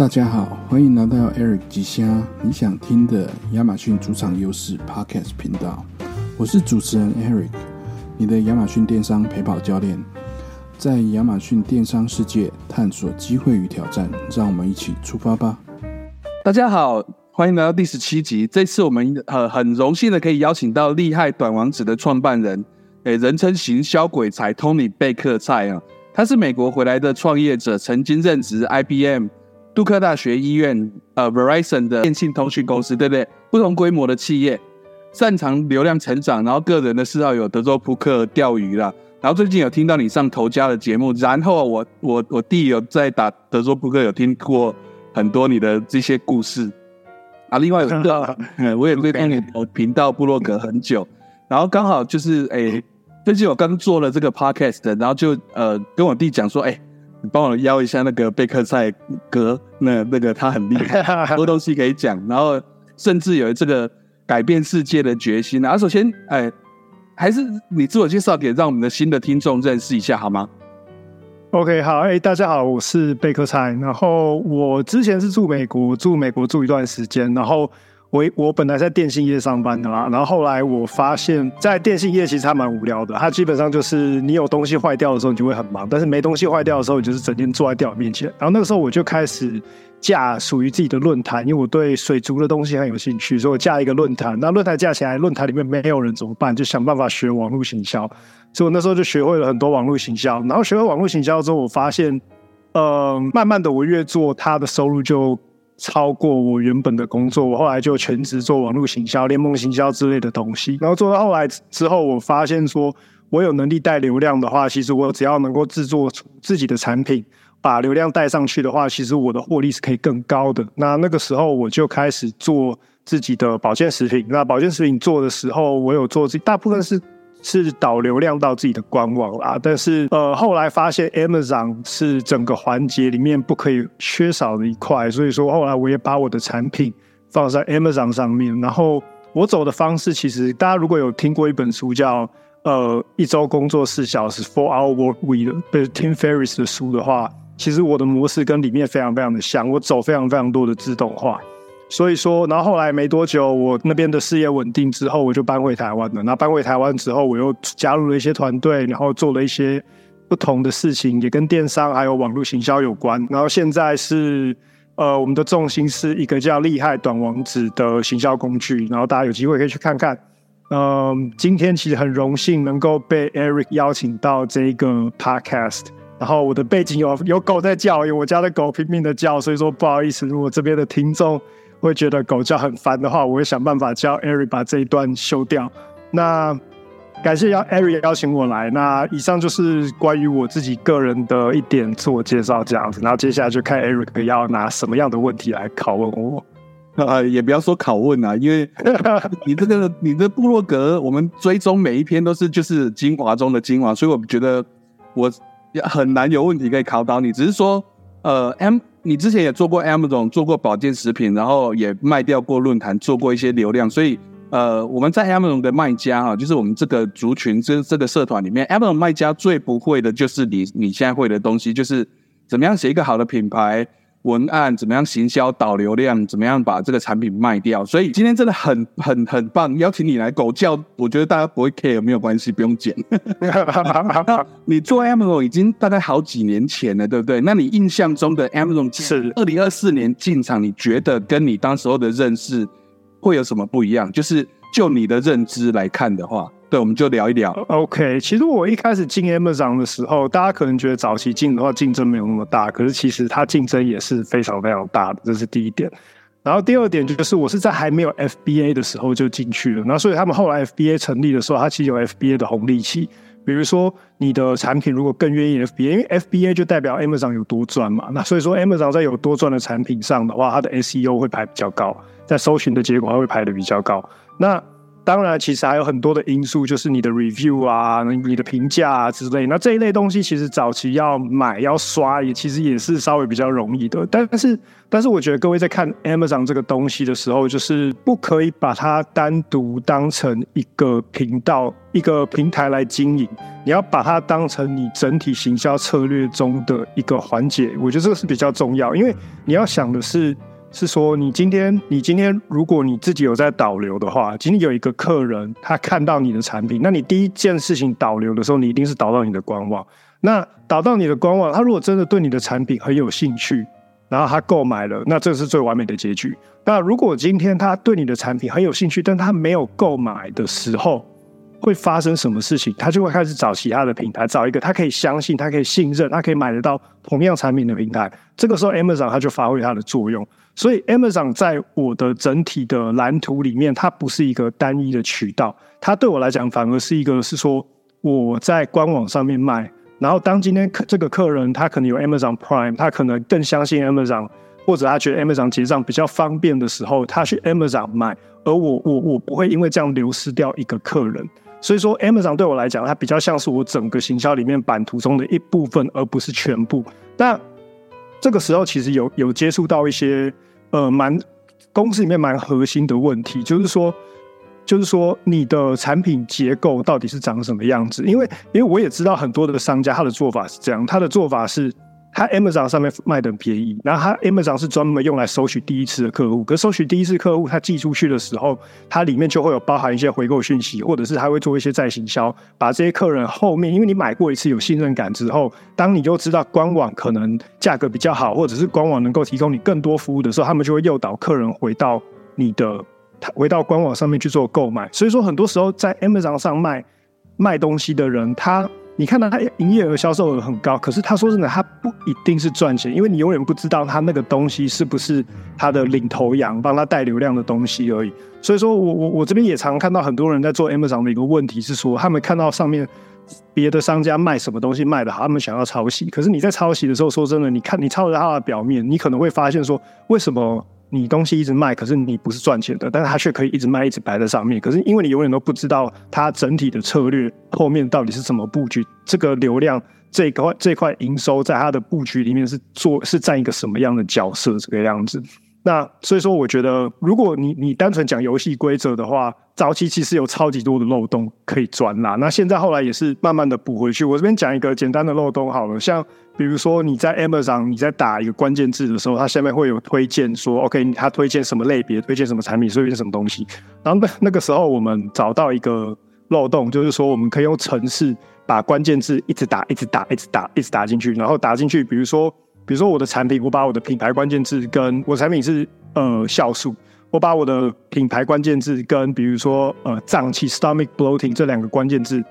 大家好，欢迎来到 Eric 吉虾你想听的亚马逊主场优势 Podcast 频道。我是主持人 Eric，你的亚马逊电商陪跑教练，在亚马逊电商世界探索机会与挑战，让我们一起出发吧！大家好，欢迎来到第十七集。这次我们呃很荣幸的可以邀请到厉害短网址的创办人，诶，人称行销鬼才 Tony 贝克菜啊，他是美国回来的创业者，曾经任职 IBM。杜克大学医院，呃，Verizon 的电信通讯公司，对不对？不同规模的企业，擅长流量成长，然后个人的嗜好有德州扑克、钓鱼啦。然后最近有听到你上头家的节目，然后我我我弟有在打德州扑克，有听过很多你的这些故事啊。另外有一个，我也对你频道部落格很久，然后刚好就是哎，最近我刚做了这个 podcast，然后就呃跟我弟讲说，哎。你帮我邀一下那个贝克赛哥，那那个他很厉害，很 多东西可以讲，然后甚至有这个改变世界的决心。啊，首先，哎，还是你自我介绍，给让我们的新的听众认识一下好吗？OK，好，哎，大家好，我是贝克赛，然后我之前是住美国，住美国住一段时间，然后。我我本来在电信业上班的啦，然后后来我发现，在电信业其实还蛮无聊的。它基本上就是你有东西坏掉的时候，你就会很忙；但是没东西坏掉的时候，你就是整天坐在电脑面前。然后那个时候我就开始架属于自己的论坛，因为我对水族的东西很有兴趣，所以我架一个论坛。那论坛架起来，论坛里面没有人怎么办？就想办法学网络行销。所以我那时候就学会了很多网络行销。然后学会网络行销之后，我发现，呃，慢慢的我越做，它的收入就。超过我原本的工作，我后来就全职做网络行销、联盟行销之类的东西。然后做到后来之后，我发现说，我有能力带流量的话，其实我只要能够制作自己的产品，把流量带上去的话，其实我的获利是可以更高的。那那个时候我就开始做自己的保健食品。那保健食品做的时候，我有做这大部分是。是导流量到自己的官网啦，但是呃后来发现 Amazon 是整个环节里面不可以缺少的一块，所以说后来我也把我的产品放在 Amazon 上面。然后我走的方式，其实大家如果有听过一本书叫呃一周工作四小时 Four Hour Work Week 的 Tim Ferriss 的书的话，其实我的模式跟里面非常非常的像，我走非常非常多的自动化。所以说，然后后来没多久，我那边的事业稳定之后，我就搬回台湾了。那搬回台湾之后，我又加入了一些团队，然后做了一些不同的事情，也跟电商还有网络行销有关。然后现在是，呃，我们的重心是一个叫厉害短网址的行销工具。然后大家有机会可以去看看。嗯，今天其实很荣幸能够被 Eric 邀请到这个 Podcast。然后我的背景有有狗在叫，有我家的狗拼命的叫，所以说不好意思，如果这边的听众。会觉得狗叫很烦的话，我会想办法叫 Eric 把这一段修掉。那感谢邀 Eric 邀请我来。那以上就是关于我自己个人的一点自我介绍，这样子。然后接下来就看 Eric 要拿什么样的问题来拷问我。呃，也不要说拷问啊，因为 你这个你的部落格，我们追踪每一篇都是就是精华中的精华，所以我觉得我很难有问题可以考到你。只是说，呃，M。你之前也做过 Amazon，做过保健食品，然后也卖掉过论坛，做过一些流量，所以呃，我们在 Amazon 的卖家哈，就是我们这个族群这这个社团里面，Amazon 卖家最不会的就是你你现在会的东西，就是怎么样写一个好的品牌。文案怎么样行销导流量？怎么样把这个产品卖掉？所以今天真的很很很棒，邀请你来狗叫，我觉得大家不会 care，没有关系，不用剪。你做 Amazon 已经大概好几年前了，对不对？那你印象中的 Amazon 是二零二四年进场，你觉得跟你当时候的认识会有什么不一样？就是就你的认知来看的话。对，我们就聊一聊。OK，其实我一开始进 Amazon 的时候，大家可能觉得早期进的话竞争没有那么大，可是其实它竞争也是非常非常大的，这是第一点。然后第二点就是我是在还没有 FBA 的时候就进去了，那所以他们后来 FBA 成立的时候，它其实有 FBA 的红利期。比如说你的产品如果更愿意 FBA，因为 FBA 就代表 Amazon 有多赚嘛，那所以说 Amazon 在有多赚的产品上的话，它的 SEO 会排比较高，在搜寻的结果它会排的比较高。那当然，其实还有很多的因素，就是你的 review 啊、你的评价啊之类。那这一类东西，其实早期要买要刷，也其实也是稍微比较容易的。但是，但是我觉得各位在看 Amazon 这个东西的时候，就是不可以把它单独当成一个频道、一个平台来经营。你要把它当成你整体行销策略中的一个环节。我觉得这个是比较重要，因为你要想的是。是说，你今天，你今天，如果你自己有在导流的话，今天有一个客人他看到你的产品，那你第一件事情导流的时候，你一定是导到你的官网。那导到你的官网，他如果真的对你的产品很有兴趣，然后他购买了，那这是最完美的结局。那如果今天他对你的产品很有兴趣，但他没有购买的时候，会发生什么事情？他就会开始找其他的平台，找一个他可以相信、他可以信任、他可以买得到同样产品的平台。这个时候，Amazon 它就发挥它的作用。所以，Amazon 在我的整体的蓝图里面，它不是一个单一的渠道，它对我来讲反而是一个是说我在官网上面卖，然后当今天客这个客人他可能有 Amazon Prime，他可能更相信 Amazon，或者他觉得 Amazon 结账比较方便的时候，他去 Amazon 买，而我我我不会因为这样流失掉一个客人。所以说，Amazon 对我来讲，它比较像是我整个行销里面版图中的一部分，而不是全部。但这个时候其实有有接触到一些呃蛮公司里面蛮核心的问题，就是说，就是说你的产品结构到底是长什么样子？因为因为我也知道很多的商家他的做法是这样，他的做法是。它 Amazon 上面卖的便宜，然后它 Amazon 是专门用来收取第一次的客户。可收取第一次客户，他寄出去的时候，它里面就会有包含一些回购讯息，或者是它会做一些再行销，把这些客人后面，因为你买过一次有信任感之后，当你就知道官网可能价格比较好，或者是官网能够提供你更多服务的时候，他们就会诱导客人回到你的回到官网上面去做购买。所以说，很多时候在 Amazon 上卖卖东西的人，他。你看到他营业额、销售额很高，可是他说真的，他不一定是赚钱，因为你永远不知道他那个东西是不是他的领头羊，帮他带流量的东西而已。所以说我我我这边也常看到很多人在做 Amazon 的一个问题是说，他们看到上面别的商家卖什么东西卖的好，他们想要抄袭。可是你在抄袭的时候，说真的，你看你抄着他的表面，你可能会发现说，为什么？你东西一直卖，可是你不是赚钱的，但是它却可以一直卖，一直摆在上面。可是因为你永远都不知道它整体的策略后面到底是怎么布局，这个流量这块这块营收在它的布局里面是做是占一个什么样的角色，这个样子。那所以说，我觉得如果你你单纯讲游戏规则的话，早期其实有超级多的漏洞可以钻啦。那现在后来也是慢慢的补回去。我这边讲一个简单的漏洞好了，像比如说你在 Amazon 你在打一个关键字的时候，它下面会有推荐说，OK，它推荐什么类别，推荐什么产品，推荐什么东西。然后那那个时候我们找到一个漏洞，就是说我们可以用程式把关键字一直打，一直打，一直打，一直打进去，然后打进去，比如说。比如说我的产品，我把我的品牌关键字跟我产品是呃酵素，我把我的品牌关键字跟比如说呃胀气 stomach bloating 这两个关键字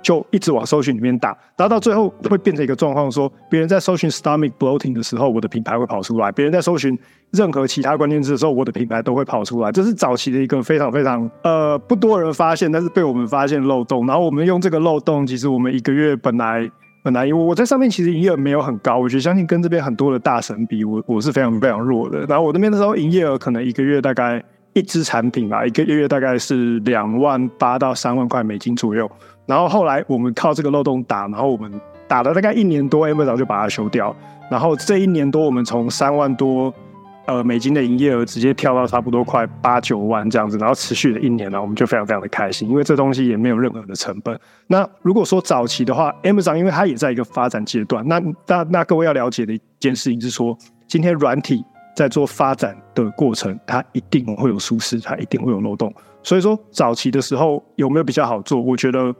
就一直往搜寻里面打，打到最后会变成一个状况，说别人在搜寻 stomach bloating 的时候，我的品牌会跑出来；别人在搜寻任何其他关键字的时候，我的品牌都会跑出来。这是早期的一个非常非常呃不多人发现，但是被我们发现漏洞。然后我们用这个漏洞，其实我们一个月本来。很难，因为我在上面其实营业额没有很高，我觉得相信跟这边很多的大神比，我我是非常非常弱的。然后我那边的时候营业额可能一个月大概一支产品吧，一个月大概是两万八到三万块美金左右。然后后来我们靠这个漏洞打，然后我们打了大概一年多，Amazon 就把它修掉。然后这一年多，我们从三万多。呃，美金的营业额直接跳到差不多快八九万这样子，然后持续了一年了，我们就非常非常的开心，因为这东西也没有任何的成本。那如果说早期的话，M 章因为它也在一个发展阶段，那那那各位要了解的一件事情是说，今天软体在做发展的过程，它一定会有舒适，它一定会有漏洞。所以说早期的时候有没有比较好做？我觉得。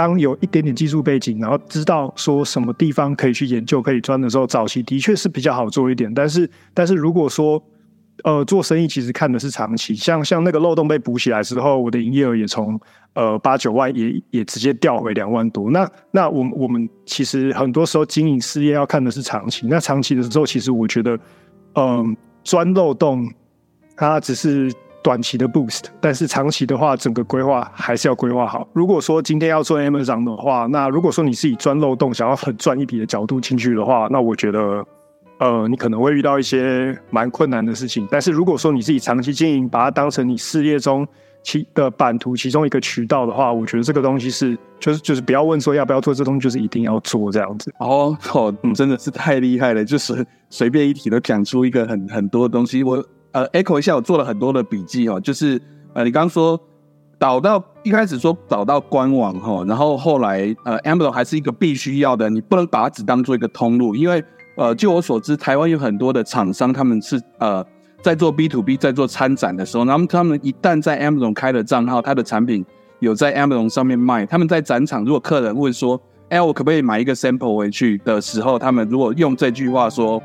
当有一点点技术背景，然后知道说什么地方可以去研究、可以钻的时候，早期的确是比较好做一点。但是，但是如果说，呃，做生意其实看的是长期，像像那个漏洞被补起来之后，我的营业额也从呃八九万也也直接掉回两万多。那那我我们其实很多时候经营事业要看的是长期。那长期的时候，其实我觉得，嗯，钻漏洞它只是。短期的 boost，但是长期的话，整个规划还是要规划好。如果说今天要做 Amazon 的话，那如果说你是以钻漏洞想要很赚一笔的角度进去的话，那我觉得，呃，你可能会遇到一些蛮困难的事情。但是如果说你自己长期经营，把它当成你事业中其的版图其中一个渠道的话，我觉得这个东西是就是就是不要问说要不要做这东西，就是一定要做这样子。哦哦，真的是太厉害了，就是随便一提都讲出一个很很多东西。我呃 echo 一下，我做了很多的笔记哦，就是呃你刚刚说导到一开始说导到官网哈，然后后来呃 Amazon 还是一个必须要的，你不能把它只当做一个通路，因为呃就我所知，台湾有很多的厂商他们是呃。在做 B to B，在做参展的时候，那么他们一旦在 Amazon 开了账号，他的产品有在 Amazon 上面卖，他们在展场，如果客人问说：“哎，我可不可以买一个 sample 回去？”的时候，他们如果用这句话说：“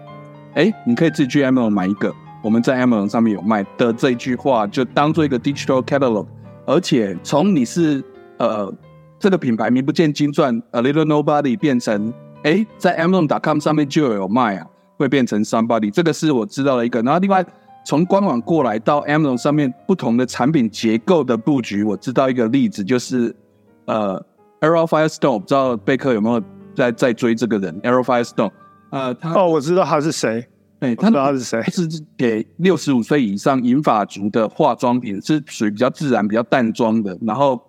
哎，你可以自己去 Amazon 买一个，我们在 Amazon 上面有卖的。”这句话就当做一个 digital catalog，而且从你是呃这个品牌名不见经传 a little nobody 变成哎在 Amazon.com 上面就有卖啊，会变成 somebody，这个是我知道的一个。然后另外。从官网过来到 Amazon 上面不同的产品结构的布局，我知道一个例子，就是呃，Arrow Firestone，我不知道贝克有没有在在追这个人？Arrow Firestone，呃，他哦，我知道他是谁，哎，他知道他是谁？是给六十五岁以上银发族的化妆品，是属于比较自然、比较淡妆的。然后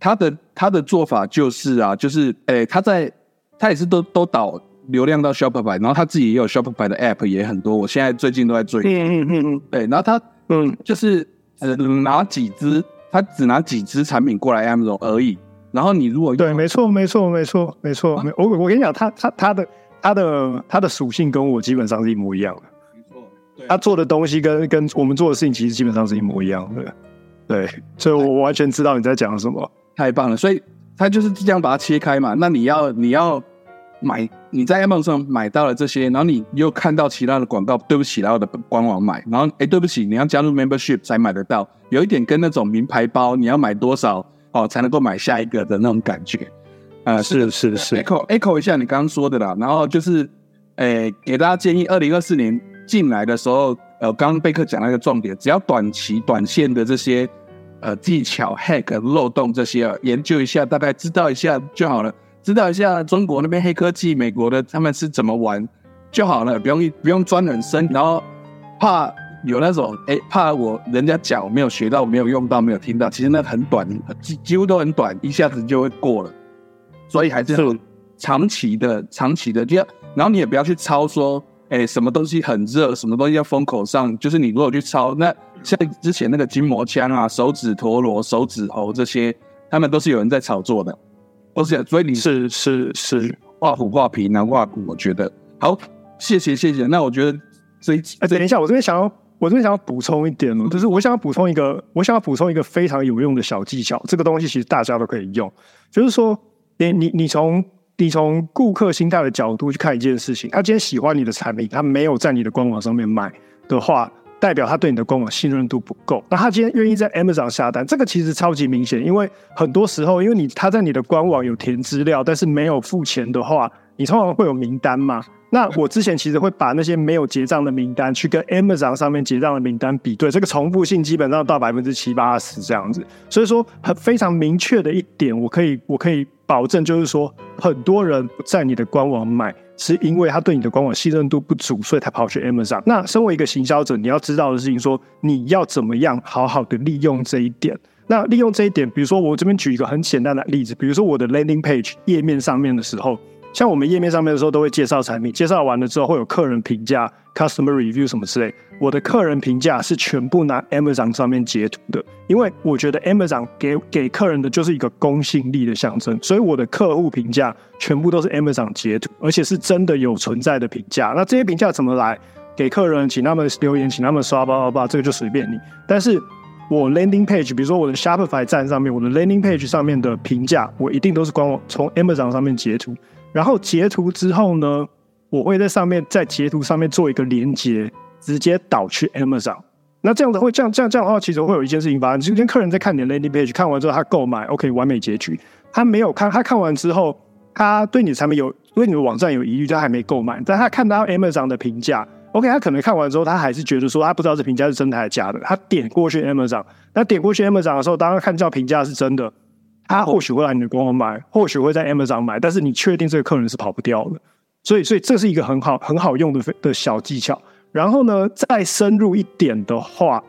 他的他的做法就是啊，就是哎，他在他也是都都导。流量到 Shopify，然后他自己也有 Shopify 的 App 也很多，我现在最近都在追。嗯嗯嗯嗯，对，然后他嗯就是呃拿几支，他只拿几支产品过来 Amazon 而已。然后你如果对，没错没错没错没错，我我跟你讲，他他他的他的他的属性跟我基本上是一模一样的。没错，他做的东西跟跟我们做的事情其实基本上是一模一样的。对，所以我完全知道你在讲什么，太棒了。所以他就是这样把它切开嘛。那你要你要。买你在 Amazon 上买到了这些，然后你又看到其他的广告，对不起，然后的官网买，然后哎，对不起，你要加入 Membership 才买得到，有一点跟那种名牌包，你要买多少哦才能够买下一个的那种感觉，啊，是是 是，echo echo 一下你刚刚说的啦，然后就是，诶，给大家建议，二零二四年进来的时候，呃，刚刚贝克讲那个重点，只要短期短线的这些呃技巧 hack 漏洞这些，啊研究一下，大概知道一下就好了。知道一下中国那边黑科技，美国的他们是怎么玩就好了，不用不用钻很深，然后怕有那种哎，怕我人家讲我没有学到，没有用到，没有听到，其实那很短，几几乎都很短，一下子就会过了。所以还是长期的，长期的，就要，然后你也不要去抄说，哎，什么东西很热，什么东西要风口上，就是你如果去抄，那像之前那个筋膜枪啊、手指陀螺、手指猴这些，他们都是有人在炒作的。不是，所以你是是是画虎画皮难画骨，我觉得好，谢谢谢谢。那我觉得这一哎，等一下，我这边想要，我这边想要补充一点哦，就是我想要补充一个，我想要补充一个非常有用的小技巧。这个东西其实大家都可以用，就是说，你你你从你从顾客心态的角度去看一件事情，他今天喜欢你的产品，他没有在你的官网上面买的话。代表他对你的官网信任度不够。那他今天愿意在 Amazon 下单，这个其实超级明显，因为很多时候，因为你他在你的官网有填资料，但是没有付钱的话，你通常会有名单嘛？那我之前其实会把那些没有结账的名单去跟 Amazon 上面结账的名单比对，这个重复性基本上到百分之七八十这样子。所以说，很非常明确的一点，我可以我可以保证，就是说，很多人在你的官网买。是因为他对你的官网信任度不足，所以才跑去 Amazon。那身为一个行销者，你要知道的事情，说你要怎么样好好的利用这一点。那利用这一点，比如说我这边举一个很简单的例子，比如说我的 landing page 页面上面的时候。像我们页面上面的时候，都会介绍产品，介绍完了之后会有客人评价、customer review 什么之类。我的客人评价是全部拿 Amazon 上面截图的，因为我觉得 Amazon 给给客人的就是一个公信力的象征，所以我的客户评价全部都是 Amazon 截图，而且是真的有存在的评价。那这些评价怎么来？给客人，请他们留言，请他们刷，叭叭叭，这个就随便你。但是我 landing page，比如说我的 Shopify 站上面，我的 landing page 上面的评价，我一定都是官网从 Amazon 上面截图。然后截图之后呢，我会在上面在截图上面做一个连接，直接导去 Amazon。那这样子会这样这样这样的话，其实会有一件事情发生。今天客人在看你的 landing page，看完之后他购买，OK，完美结局。他没有看，他看完之后，他对你的产品有对你的网站有疑虑，他还没购买。但他看到 Amazon 的评价，OK，他可能看完之后，他还是觉得说他不知道这评价是真的还是假的。他点过去 Amazon，那点过去 Amazon 的时候，当他看到评价是真的。他或许会来你的官网买，或许会在 Amazon 买，但是你确定这个客人是跑不掉的，所以，所以这是一个很好很好用的的小技巧。然后呢，再深入一点的话，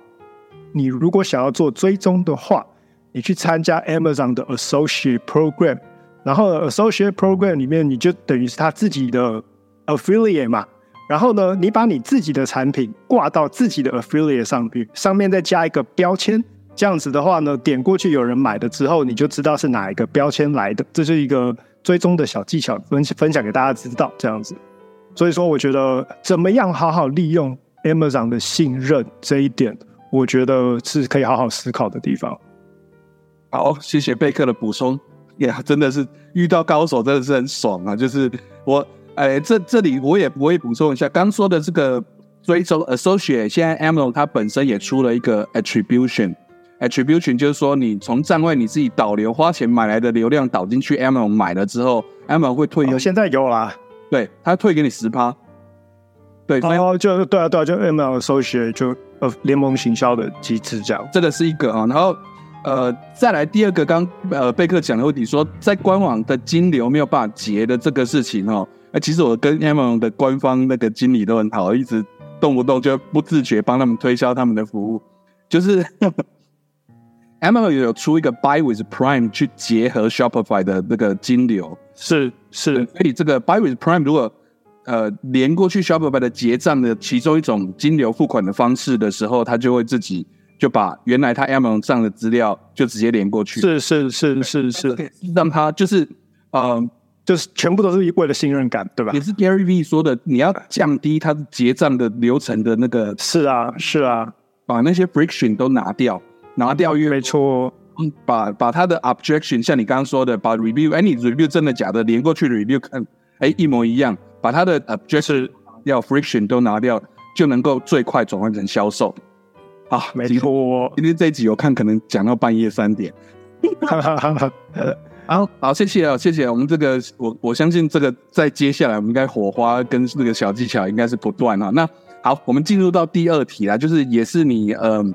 你如果想要做追踪的话，你去参加 Amazon 的 Associate Program，然后 Associate Program 里面你就等于是他自己的 Affiliate 嘛。然后呢，你把你自己的产品挂到自己的 Affiliate 上去，上面再加一个标签，这样子的话呢，点过去有人买了之后，你就知道是哪一个标签来的，这是一个追踪的小技巧，分分享给大家知道这样子。所以说，我觉得怎么样好好利用 Amazon 的信任这一点，我觉得是可以好好思考的地方。好，谢谢贝克的补充，也真的是遇到高手真的是很爽啊！就是我，哎，这这里我也我也补充一下，刚说的这个追踪 Associate，现在 Amazon 它本身也出了一个 Attribution Attribution，Attribution 就是说你从站位你自己导流花钱买来的流量导进去 Amazon 买了之后，Amazon 会退，现在有啦。对他退给你十趴，对，然后就对啊对啊，就搜学就呃联盟行销的机制这样，这个是一个啊，然后呃再来第二个，刚呃贝克讲的问题说，在官网的金流没有办法结的这个事情哦，哎，其实我跟 Amazon 的官方那个经理都很好，一直动不动就不自觉帮他们推销他们的服务，就是 L 有出一个 Buy with Prime 去结合 Shopify 的那个金流。是是，所以这个 Buy with Prime 如果呃连过去 Shopify 的结账的其中一种金流付款的方式的时候，它就会自己就把原来他 Amazon 上的资料就直接连过去。是是是是是，让他就是呃就是全部都是为了信任感，对吧？也是 Gary V 说的，你要降低他结账的流程的那个。是啊是啊，把那些 friction 都拿掉，拿掉越没错。嗯，把把他的 objection，像你刚刚说的，把 review，哎，你 review 真的假的，连过去 review 看，哎，一模一样，把他的 objection 要 friction 都拿掉，就能够最快转换成销售。啊，没错。今天这一集我看可能讲到半夜三点。好，好，谢谢啊，谢谢。我们这个，我我相信这个在接下来，我们应该火花跟这个小技巧应该是不断啊。那好，我们进入到第二题啦，就是也是你呃，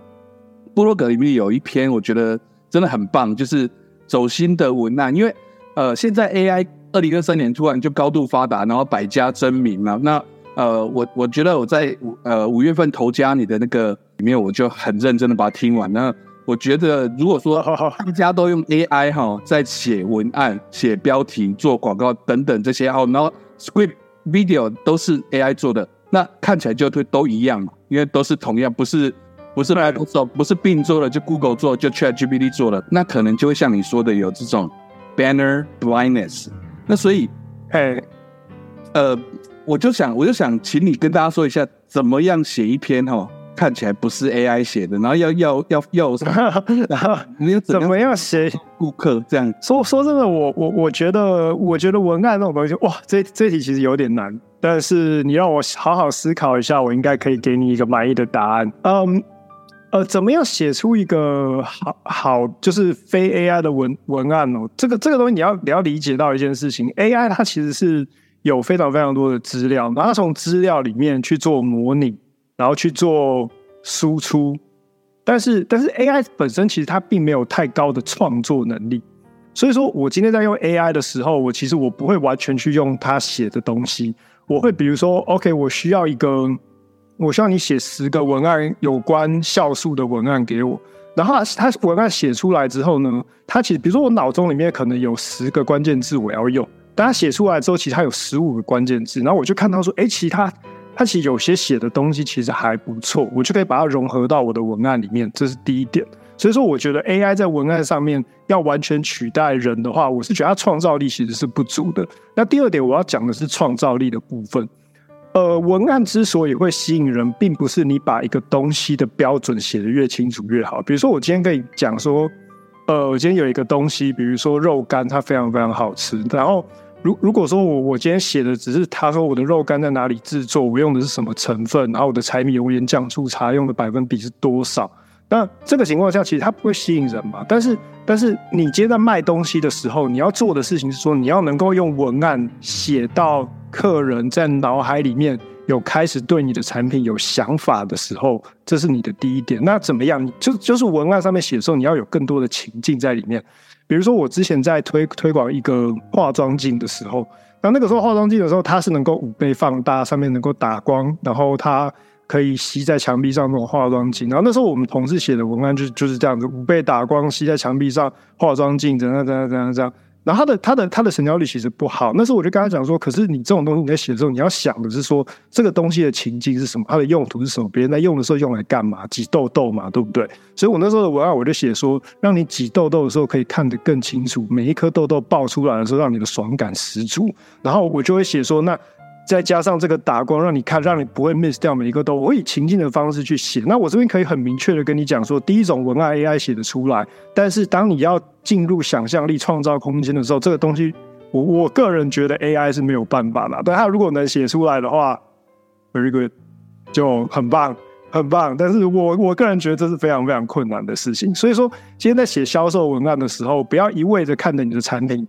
部落格里面有一篇，我觉得。真的很棒，就是走心的文案，因为呃，现在 AI 二零二三年突然就高度发达，然后百家争鸣了。那呃，我我觉得我在呃五月份投加你的那个里面，我就很认真的把它听完。那我觉得如果说大家都用 AI 哈，在写文案、写标题、做广告等等这些，哦，然后 script、video 都是 AI 做的，那看起来就会都一样嘛，因为都是同样，不是。不是 Apple 不是并做了就 Google 做，就 ChatGPT 做了，那可能就会像你说的有这种 banner blindness。那所以，哎，呃，我就想，我就想请你跟大家说一下，怎么样写一篇哈，看起来不是 AI 写的，然后要要要要什 么，然后你怎么样写顾客这样？说说真的，我我我觉得，我觉得文案那种东西，哇，这这题其实有点难，但是你让我好好思考一下，我应该可以给你一个满意的答案。嗯。呃，怎么样写出一个好好就是非 AI 的文文案哦？这个这个东西你要你要理解到一件事情，AI 它其实是有非常非常多的资料，然后从资料里面去做模拟，然后去做输出。但是但是 AI 本身其实它并没有太高的创作能力，所以说我今天在用 AI 的时候，我其实我不会完全去用它写的东西，我会比如说，OK，我需要一个。我希望你写十个文案有关酵素的文案给我，然后他文案写出来之后呢，他其实比如说我脑中里面可能有十个关键字我要用，但他写出来之后，其实他有十五个关键字，然后我就看到说，哎，其他他其实有些写的东西其实还不错，我就可以把它融合到我的文案里面，这是第一点。所以说，我觉得 AI 在文案上面要完全取代人的话，我是觉得它创造力其实是不足的。那第二点我要讲的是创造力的部分。呃，文案之所以会吸引人，并不是你把一个东西的标准写得越清楚越好。比如说，我今天可以讲说，呃，我今天有一个东西，比如说肉干，它非常非常好吃。然后，如如果说我我今天写的只是他说我的肉干在哪里制作，我用的是什么成分，然后我的柴米油盐酱醋茶用的百分比是多少，那这个情况下其实它不会吸引人嘛。但是，但是你今天在卖东西的时候，你要做的事情是说，你要能够用文案写到。客人在脑海里面有开始对你的产品有想法的时候，这是你的第一点。那怎么样？就就是文案上面写的时候，你要有更多的情境在里面。比如说，我之前在推推广一个化妆镜的时候，那那个时候化妆镜的时候，它是能够五倍放大，上面能够打光，然后它可以吸在墙壁上那种化妆镜。然后那时候我们同事写的文案就就是这样子，五倍打光吸在墙壁上化妆镜，怎样怎样怎样怎样。然后他的他的他的成交率其实不好。那时候我就跟他讲说，可是你这种东西你在写的时候，你要想的是说这个东西的情境是什么，它的用途是什么，别人在用的时候用来干嘛？挤痘痘嘛，对不对？所以我那时候的文案我就写说，让你挤痘痘的时候可以看得更清楚，每一颗痘痘爆出来的时候，让你的爽感十足。然后我就会写说那。再加上这个打光，让你看，让你不会 miss 掉每一个都。我以情境的方式去写。那我这边可以很明确的跟你讲说，第一种文案 AI 写的出来，但是当你要进入想象力创造空间的时候，这个东西，我我个人觉得 AI 是没有办法的。但它如果能写出来的话，very good，就很棒，很棒。但是我我个人觉得这是非常非常困难的事情。所以说，今天在写销售文案的时候，不要一味的看着你的产品。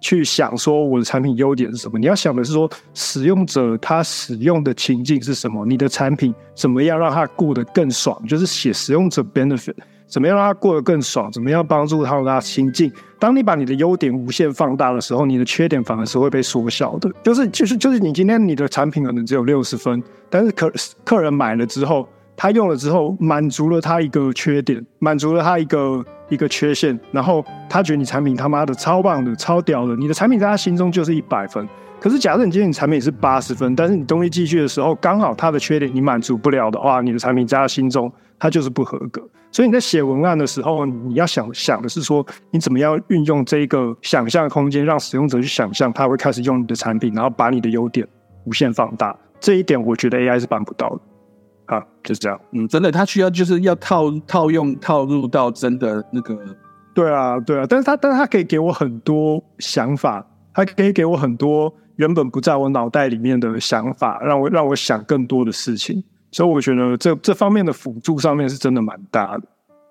去想说我的产品优点是什么？你要想的是说使用者他使用的情境是什么？你的产品怎么样让他过得更爽？就是写使用者 benefit，怎么样让他过得更爽？怎么样帮助他让他心境？当你把你的优点无限放大的时候，你的缺点反而是会被缩小的。就是就是就是你今天你的产品可能只有六十分，但是客客人买了之后。他用了之后，满足了他一个缺点，满足了他一个一个缺陷，然后他觉得你产品他妈的超棒的、超屌的，你的产品在他心中就是一百分。可是假设你今天你产品是八十分，但是你东西继续的时候，刚好他的缺点你满足不了的话，你的产品在他心中他就是不合格。所以你在写文案的时候，你要想想的是说，你怎么样运用这一个想象空间，让使用者去想象他会开始用你的产品，然后把你的优点无限放大。这一点我觉得 AI 是办不到的。啊，就是这样。嗯，真的，他需要就是要套套用套入到真的那个。对啊，对啊，但是他，但是他可以给我很多想法，他可以给我很多原本不在我脑袋里面的想法，让我让我想更多的事情。所以我觉得这这方面的辅助上面是真的蛮大的。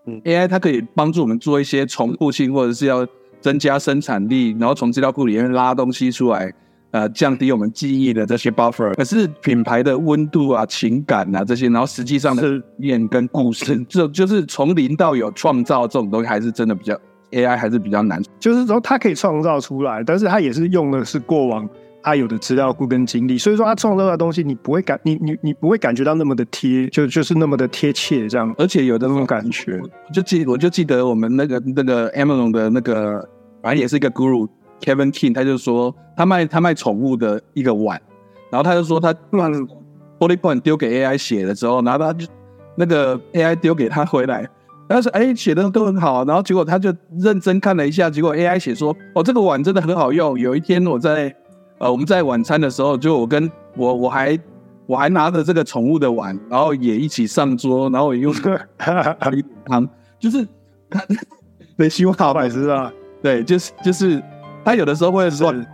嗯，AI 它可以帮助我们做一些重复性，或者是要增加生产力，然后从资料库里面拉东西出来。呃，降低我们记忆的这些 buffer，可是品牌的温度啊、情感啊这些，然后实际上的验跟故事，这就是从零到有创造这种东西，还是真的比较 AI 还是比较难。就是说，它可以创造出来，但是它也是用的是过往它有的资料库跟经历，所以说它创造的东西，你不会感你你你不会感觉到那么的贴，就就是那么的贴切这样，而且有的那种感觉，就记我就记得我们那个那个 Amazon 的那个，反正也是一个 Guru。Kevin King，他就说他卖他卖宠物的一个碗，然后他就说他乱 Body Point 丢给 AI 写了之后，然后他就那个 AI 丢给他回来，他说哎写的都很好，然后结果他就认真看了一下，结果 AI 写说哦这个碗真的很好用。有一天我在呃我们在晚餐的时候，就我跟我我还我还拿着这个宠物的碗，然后也一起上桌，然后我用 汤，就是他 对希望好百吃啊，对，就是就是。他有的时候会乱，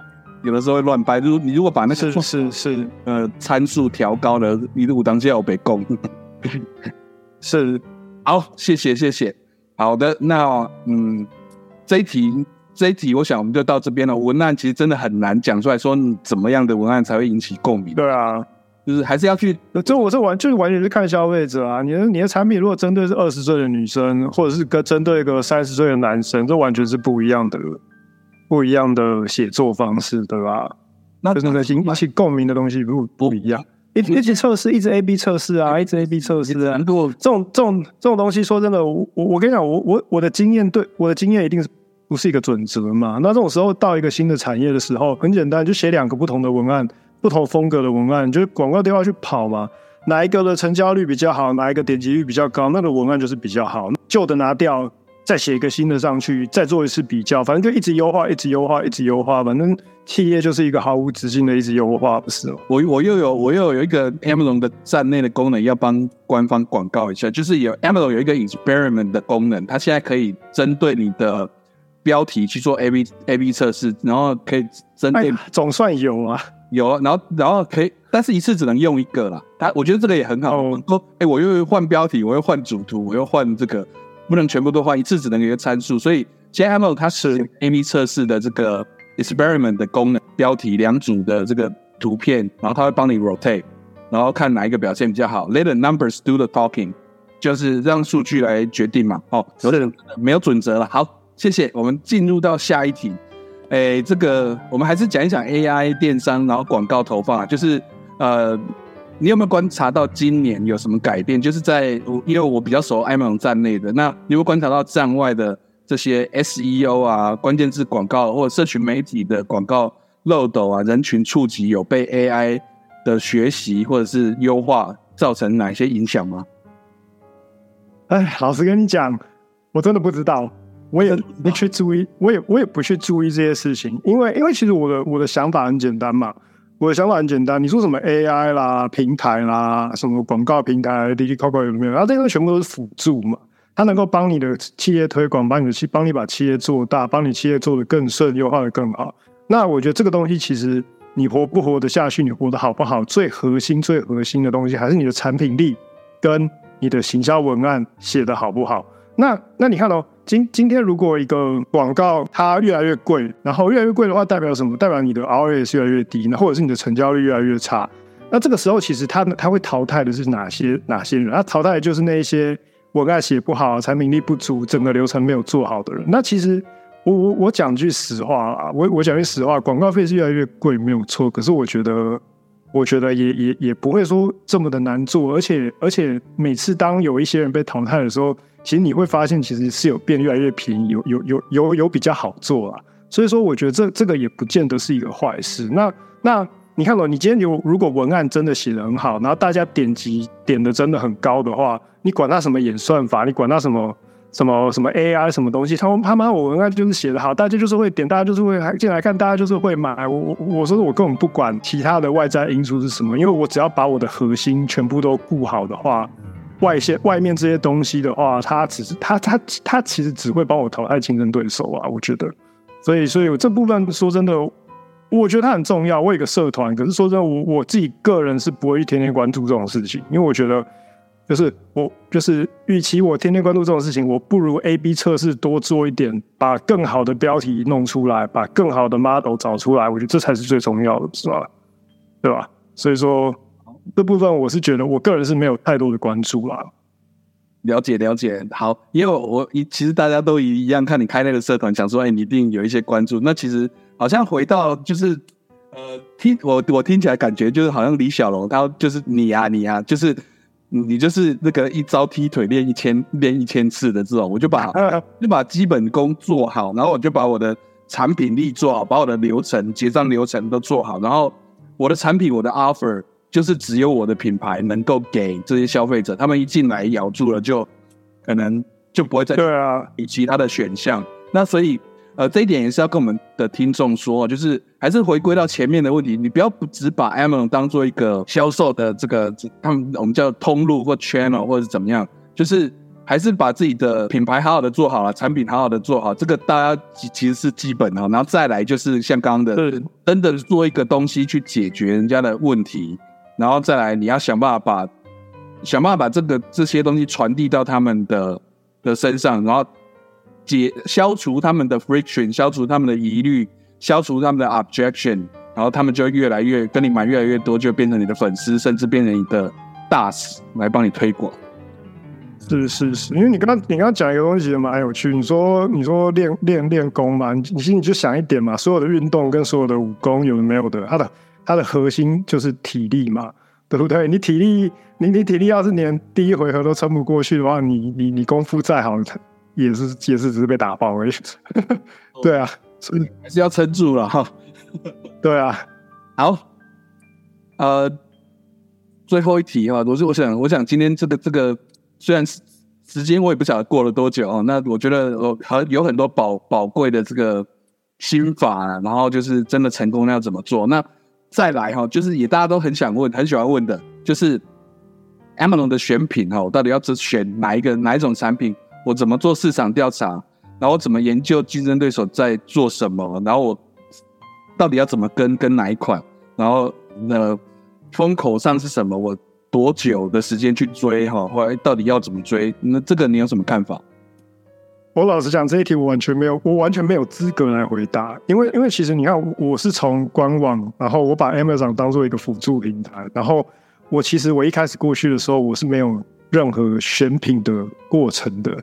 有的时候会乱掰。如你如果把那个是是是呃参数调高了，你的武当就要被攻。是，好，谢谢谢谢。好的，那嗯，这一题这一题，我想我们就到这边了。文案其实真的很难讲出来，说怎么样的文案才会引起共鸣。对啊，就是还是要去。这我这完就是完全是看消费者啊。你的你的产品如果针对是二十岁的女生，或者是跟针对一个三十岁的男生，这完全是不一样的。不一样的写作方式，对吧？那那个引起共鸣的东西不不一样。一一直测试，一直 A B 测试啊，一直 A B 测试啊。这种这种这种东西，说真的，我我跟你讲，我我我的经验对我的经验一定是不是一个准则嘛？那这种时候到一个新的产业的时候，很简单，就写两个不同的文案，不同风格的文案，就是广告电话去跑嘛。哪一个的成交率比较好，哪一个点击率比较高，那个文案就是比较好。旧的拿掉。再写一个新的上去，再做一次比较，反正就一直优化，一直优化，一直优化。反正企业就是一个毫无止境的一直优化，不是吗？我我又有我又有一个 Amazon 的站内的功能要帮官方广告一下，就是有 Amazon 有一个 Experiment 的功能，它现在可以针对你的标题去做 A B A B 测试，然后可以针对总算有啊，有，然后然后可以，但是一次只能用一个啦。它我觉得这个也很好。说，哎，我又换标题，我又换主图，我又换这个。不能全部都换，一次只能一个参数，所以 JMO 它是 A/B 测试的这个 experiment 的功能，标题两组的这个图片，然后它会帮你 rotate，然后看哪一个表现比较好。Let the numbers do the talking，就是让数据来决定嘛。哦，有点没有准则了。好，谢谢。我们进入到下一题。哎，这个我们还是讲一讲 AI 电商，然后广告投放啊，就是呃。你有没有观察到今年有什么改变？就是在因为我比较熟 Amazon 站内的，那你有没有观察到站外的这些 SEO 啊、关键字广告或者社群媒体的广告漏斗啊、人群触及有被 AI 的学习或者是优化造成哪些影响吗？哎，老实跟你讲，我真的不知道，我也不去注意，我也我也不去注意这些事情，因为因为其实我的我的想法很简单嘛，我的想法很简单，你说什么 AI 啦、平台啦、什么广告平台、D T C O C O 有没有？然后这些全部都是辅助嘛，它能够帮你的企业推广，帮你的企帮你把企业做大，帮你企业做得更顺，优化的更好。那我觉得这个东西其实你活不活得下去，你活得好不好，最核心最核心的东西还是你的产品力跟。你的行销文案写的好不好？那那你看哦，今今天如果一个广告它越来越贵，然后越来越贵的话，代表什么？代表你的 ROI 越来越低，那或者是你的成交率越来越差。那这个时候其实它它会淘汰的是哪些哪些人？它淘汰的就是那一些文案写不好、产品力不足、整个流程没有做好的人。那其实我我我讲句实话啊，我我讲句实话，广告费是越来越贵，没有错。可是我觉得。我觉得也也也不会说这么的难做，而且而且每次当有一些人被淘汰的时候，其实你会发现其实是有变越来越便宜，有有有有有比较好做啊。所以说，我觉得这这个也不见得是一个坏事。那那你看咯，你今天有如果文案真的写的很好，然后大家点击点的真的很高的话，你管他什么演算法，你管他什么？什么什么 AI 什么东西？他们他妈我文案就是写的好，大家就是会点，大家就是会进来看，大家就是会买。我我我说我根本不管其他的外在因素是什么，因为我只要把我的核心全部都顾好的话，外线外面这些东西的话，它只是它它它其实只会帮我淘汰竞争对手啊。我觉得，所以所以这部分说真的，我觉得它很重要。我有个社团，可是说真的，我我自己个人是不会一天天关注这种事情，因为我觉得。就是我，就是与其我天天关注这种事情，我不如 A B 测试多做一点，把更好的标题弄出来，把更好的 model 找出来，我觉得这才是最重要的，是吧？对吧？所以说这部分我是觉得我个人是没有太多的关注啦。了解了解，好，因为我一其实大家都一样，看你开那个社团，想说哎，你一定有一些关注。那其实好像回到就是呃，听我我听起来感觉就是好像李小龙他就是你呀你呀，就是。你就是那个一招踢腿练一千练一千次的这种，我就把 就把基本功做好，然后我就把我的产品力做好，把我的流程结账流程都做好，然后我的产品我的 offer 就是只有我的品牌能够给这些消费者，他们一进来咬住了就可能就不会再对啊，以其他的选项，那所以。呃，这一点也是要跟我们的听众说，就是还是回归到前面的问题，你不要不只把 Amazon 当做一个销售的这个，他们我们叫通路或 channel 或者是怎么样，就是还是把自己的品牌好好的做好了，产品好好的做好，这个大家其其实是基本的，然后再来就是像刚刚的，真的做一个东西去解决人家的问题，然后再来你要想办法把想办法把这个这些东西传递到他们的的身上，然后。解消除他们的 friction，消除他们的疑虑，消除他们的 objection，然后他们就越来越跟你买越来越多，就变成你的粉丝，甚至变成你的大使来帮你推广。是是是，因为你刚刚你刚刚讲一个东西也蛮有趣，你说你说练练练功嘛，你你心里就想一点嘛，所有的运动跟所有的武功有没有的，它的它的核心就是体力嘛，对不对？你体力你你体力要是连第一回合都撑不过去的话，你你你功夫再好。也是也是只是被打爆而已，对啊，所以还是要撑住了哈。对啊，好，呃，最后一题哈，我是我想我想今天这个这个虽然时间我也不晓得过了多久哦，那我觉得我还有很多宝宝贵的这个心法，啊然后就是真的成功要怎么做？那再来哈，就是也大家都很想问很喜欢问的，就是 Amazon 的选品哈，我到底要只选哪一个哪一种产品？我怎么做市场调查？然后怎么研究竞争对手在做什么？然后我到底要怎么跟跟哪一款？然后那风口上是什么？我多久的时间去追？哈，或者到底要怎么追？那这个你有什么看法？我老实讲，这一题我完全没有，我完全没有资格来回答。因为因为其实你看，我是从官网，然后我把 Amazon 当做一个辅助平台，然后我其实我一开始过去的时候，我是没有任何选品的过程的。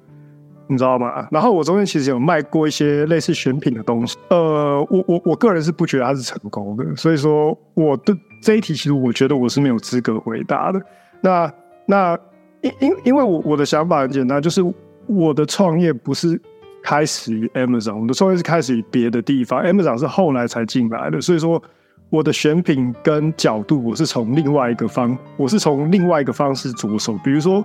你知道吗？然后我中间其实有卖过一些类似选品的东西，呃，我我我个人是不觉得它是成功的，所以说我的这一题其实我觉得我是没有资格回答的。那那因因因为我我的想法很简单，就是我的创业不是开始于 Amazon，我的创业是开始于别的地方，Amazon 是后来才进来的，所以说我的选品跟角度我是从另外一个方，我是从另外一个方式着手，比如说。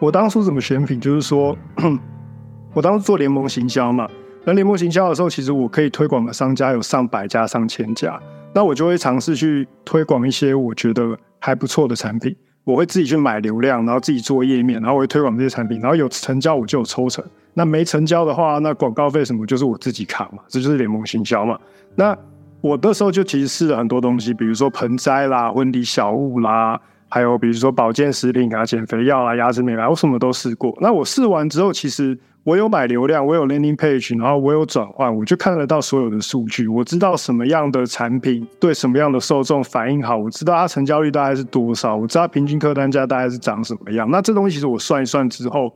我当初怎么选品，就是说，我当时做联盟行销嘛。那联盟行销的时候，其实我可以推广的商家有上百家、上千家。那我就会尝试去推广一些我觉得还不错的产品。我会自己去买流量，然后自己做页面，然后我会推广这些产品。然后有成交我就有抽成。那没成交的话，那广告费什么就是我自己扛嘛。这就是联盟行销嘛。那我那时候就其实试了很多东西，比如说盆栽啦、婚礼小物啦。还有比如说保健食品啊、减肥药啊、牙齿美白，我什么都试过。那我试完之后，其实我有买流量，我有 landing page，然后我有转换，我就看得到所有的数据，我知道什么样的产品对什么样的受众反应好，我知道它成交率大概是多少，我知道平均客单价大概是长什么样。那这东西其实我算一算之后，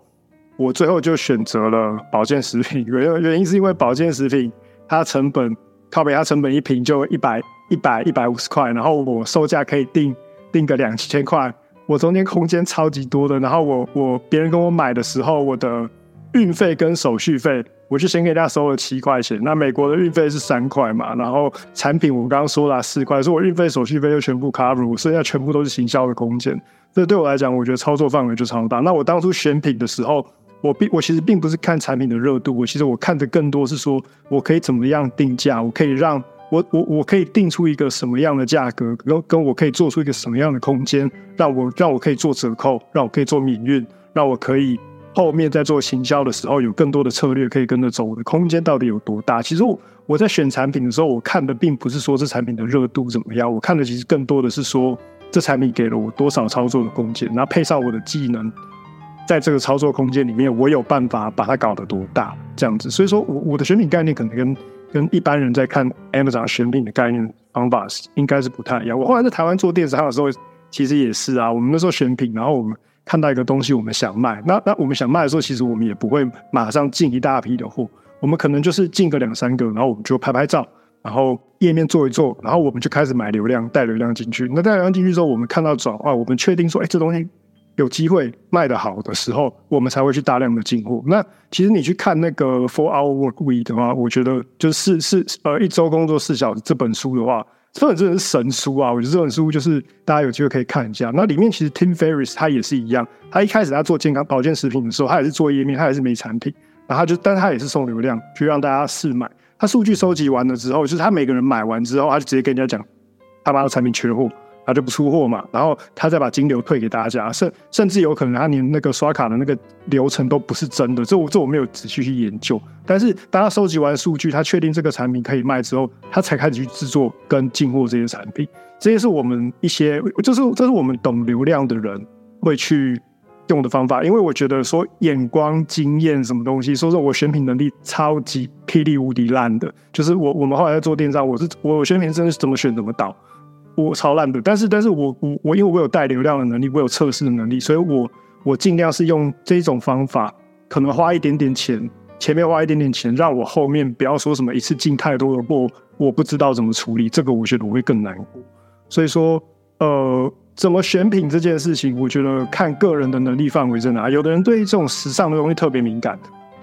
我最后就选择了保健食品。原原因是因为保健食品它成本靠北，它成本一瓶就一百一百一百五十块，然后我售价可以定。定个两千块，我中间空间超级多的。然后我我别人跟我买的时候，我的运费跟手续费，我就先给大家收了七块钱。那美国的运费是三块嘛？然后产品我刚刚说了四块，所以我运费手续费就全部 cover，剩下全部都是行销的空间。这对我来讲，我觉得操作范围就超大。那我当初选品的时候，我并我其实并不是看产品的热度，我其实我看的更多是说我可以怎么样定价，我可以让。我我我可以定出一个什么样的价格，跟跟我可以做出一个什么样的空间，让我让我可以做折扣，让我可以做免运，让我可以后面在做行销的时候有更多的策略可以跟着走。我的空间到底有多大？其实我我在选产品的时候，我看的并不是说这产品的热度怎么样，我看的其实更多的是说这产品给了我多少操作的空间，然后配上我的技能，在这个操作空间里面，我有办法把它搞得多大这样子。所以说我我的选品概念可能跟。跟一般人在看 Amazon 选品的概念方法应该是不太一样。我后来在台湾做电商的时候，其实也是啊。我们那时候选品，然后我们看到一个东西，我们想卖，那那我们想卖的时候，其实我们也不会马上进一大批的货，我们可能就是进个两三个，然后我们就拍拍照，然后页面做一做，然后我们就开始买流量，带流量进去。那带流量进去之后，我们看到转化，我们确定说，哎，这东西。有机会卖得好的时候，我们才会去大量的进货。那其实你去看那个《Four Hour Work Week》的话，我觉得就是是呃一周工作四小时这本书的话，这本真的是神书啊！我觉得这本书就是大家有机会可以看一下。那里面其实 Tim Ferriss 他也是一样，他一开始他做健康保健食品的时候，他也是做页面，他也是没产品，然后就但他也是送流量去让大家试买。他数据收集完了之后，就是他每个人买完之后，他就直接跟人家讲他妈的产品缺货。他就不出货嘛，然后他再把金流退给大家，甚甚至有可能他连那个刷卡的那个流程都不是真的，这我这我没有仔细去研究。但是当他收集完数据，他确定这个产品可以卖之后，他才开始去制作跟进货这些产品。这些是我们一些，就是这是我们懂流量的人会去用的方法。因为我觉得说眼光、经验什么东西，说说我选品能力超级霹雳无敌烂的，就是我我们后来在做电商，我是我选品真的是怎么选怎么倒。我超烂的，但是，但是我我我，因为我有带流量的能力，我有测试的能力，所以我我尽量是用这种方法，可能花一点点钱，前面花一点点钱，让我后面不要说什么一次进太多的货，我不知道怎么处理，这个我觉得我会更难过。所以说，呃，怎么选品这件事情，我觉得看个人的能力范围在哪。有的人对这种时尚的东西特别敏感，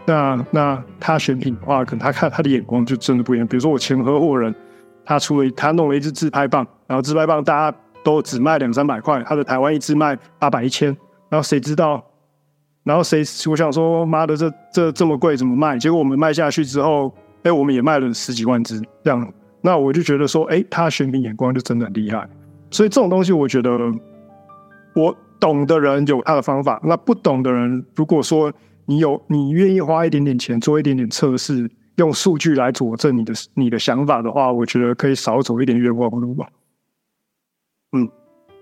那那他选品的话，可能他看他的眼光就真的不一样。比如说我前合伙人。他出了，他弄了一支自拍棒，然后自拍棒大家都只卖两三百块，他的台湾一支卖八百一千，然后谁知道，然后谁我想说，妈的，这这这么贵怎么卖？结果我们卖下去之后，哎，我们也卖了十几万支这样，那我就觉得说，哎，他选品眼光就真的很厉害。所以这种东西，我觉得我懂的人有他的方法，那不懂的人，如果说你有你愿意花一点点钱做一点点测试。用数据来佐证你的你的想法的话，我觉得可以少走一点冤枉路吧。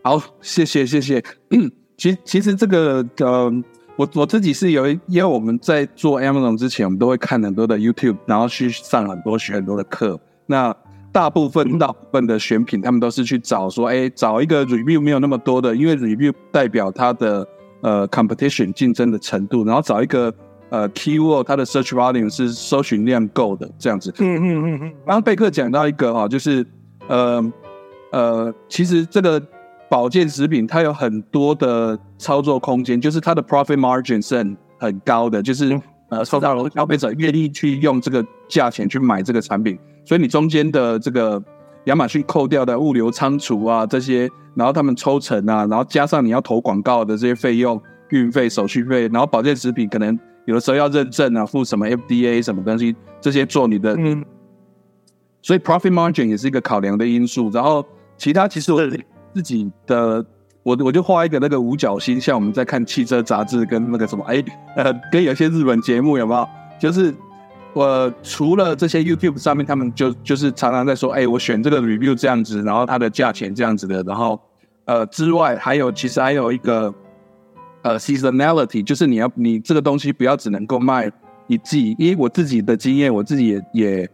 嗯，好，谢谢谢谢。其其实这个呃，我我自己是有，因为我们在做 Amazon 之前，我们都会看很多的 YouTube，然后去上很多学很多的课。那大部分大部分的选品，他们都是去找说，哎，找一个 review 没有那么多的，因为 review 代表它的呃 competition 竞争的程度，然后找一个。呃 keyword 它的 search volume 是搜寻量够的这样子。嗯嗯嗯嗯，刚刚贝克讲到一个哈，就是呃呃，其实这个保健食品它有很多的操作空间，就是它的 profit margin 是很很高的，就是呃，受到消费者愿意去用这个价钱去买这个产品，所以你中间的这个亚马逊扣掉的物流仓储啊这些，然后他们抽成啊，然后加上你要投广告的这些费用、运费、手续费，然后保健食品可能有的时候要认证啊，付什么 FDA 什么东西，这些做你的，嗯所以 profit margin 也是一个考量的因素。然后其他其实我是自己的，我我就画一个那个五角星，像我们在看汽车杂志跟那个什么，哎呃，跟有些日本节目有没有？就是我除了这些 YouTube 上面，他们就就是常常在说，哎，我选这个 review 这样子，然后它的价钱这样子的，然后呃之外，还有其实还有一个呃 seasonality，就是你要你这个东西不要只能够卖一季，因为我自己的经验，我自己也也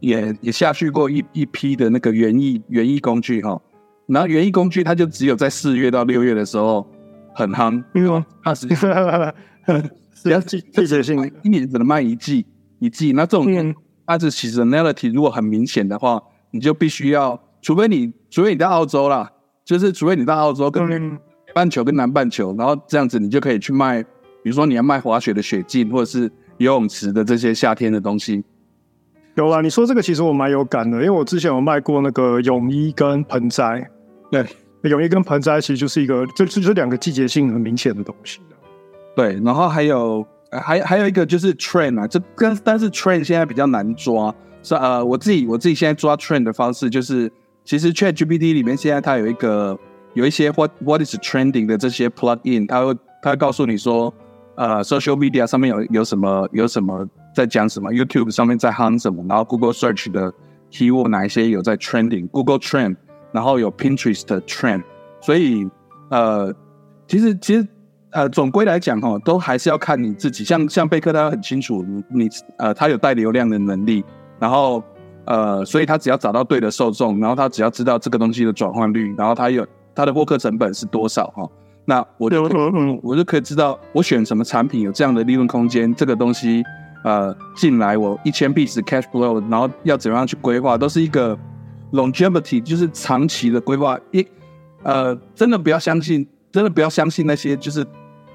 也也下去过一一批的那个园艺园艺工具哈，然后园艺工具它就只有在四月到六月的时候很夯，因为二十是要季季节性，一年只能卖一季一季，那这种嗯。它的 seasonality 如果很明显的话，你就必须要，除非你除非你在澳洲啦，就是除非你在澳洲跟嗯。北半球跟南半球，然后这样子你就可以去卖，比如说你要卖滑雪的雪镜，或者是游泳池的这些夏天的东西。有啊，你说这个其实我蛮有感的，因为我之前有卖过那个泳衣跟盆栽，对泳衣跟盆栽其实就是一个，这这就两个季节性很明显的东西。对，然后还有还还有一个就是 trend 啊，这跟但是 trend 现在比较难抓，是呃我自己我自己现在抓 trend 的方式就是，其实 Chat GPT 里面现在它有一个有一些 what what is trending 的这些 plug in，它会它会告诉你说，呃 social media 上面有有什么有什么在讲什么，YouTube 上面在夯什么，然后 Google search 的 keyword 哪一些有在 trending，Google trend，然后有 Pinterest 的 trend，所以呃其实其实呃，总归来讲哈，都还是要看你自己。像像贝克，他很清楚你你呃，他有带流量的能力，然后呃，所以他只要找到对的受众，然后他只要知道这个东西的转换率，然后他有他的获客成本是多少哈，那我就我就可以知道我选什么产品有这样的利润空间，这个东西呃进来我一千 piece cash flow，然后要怎么样去规划，都是一个 longevity，就是长期的规划。一呃，真的不要相信，真的不要相信那些就是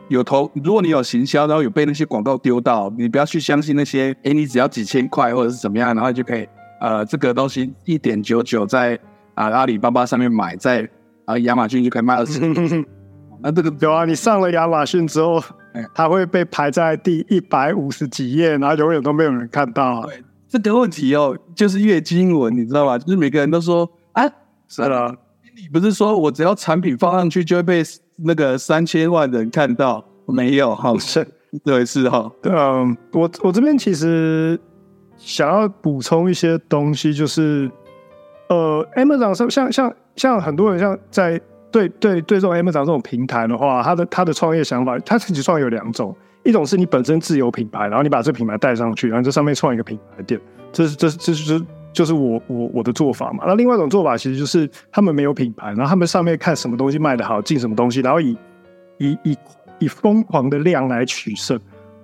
有投，如果你有行销，然后有被那些广告丢到，你不要去相信那些，哎，你只要几千块或者是怎么样，然后就可以呃这个东西一点九九在啊、阿里巴巴上面买，在啊亚马逊就可以卖二十，嗯，那这个有啊，你上了亚马逊之后哎，它会被排在第一百五十几页，然后永远都没有人看到。对这个问题哦，就是月经文，你知道吗？就是每个人都说啊，是了，你不是说我只要产品放上去就会被那个三千万人看到？没有哈，是。对是哈，嗯，我我这边其实想要补充一些东西，就是呃，Amazon 上像像像很多人像在对对对这种 Amazon 这种平台的话，他的他的创业想法，他自己创业有两种，一种是你本身自有品牌，然后你把这品牌带上去，然后这上面创一个品牌店，这是这是这是就是就是我我我的做法嘛。那另外一种做法其实就是他们没有品牌，然后他们上面看什么东西卖的好，进什么东西，然后以以以以疯狂的量来取胜。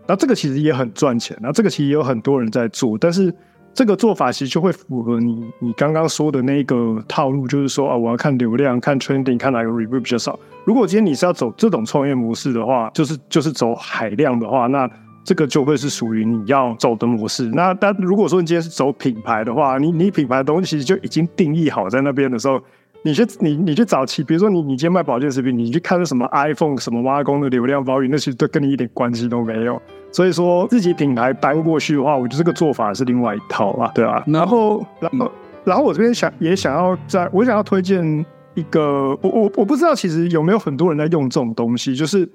那这个其实也很赚钱，那这个其实也有很多人在做，但是这个做法其实就会符合你你刚刚说的那个套路，就是说啊，我要看流量、看 trending、看哪个 review 比较少。如果今天你是要走这种创业模式的话，就是就是走海量的话，那这个就会是属于你要走的模式。那但如果说你今天是走品牌的话，你你品牌的东西就已经定义好在那边的时候。你去你你去找其，比如说你你今天卖保健食品，你去看什么 iPhone 什么挖工的流量包雨，那其实都跟你一点关系都没有。所以说自己品牌搬过去的话，我觉得这个做法是另外一套啊，对啊。然后然后然后我这边想也想要在，我想要推荐一个，我我我不知道其实有没有很多人在用这种东西，就是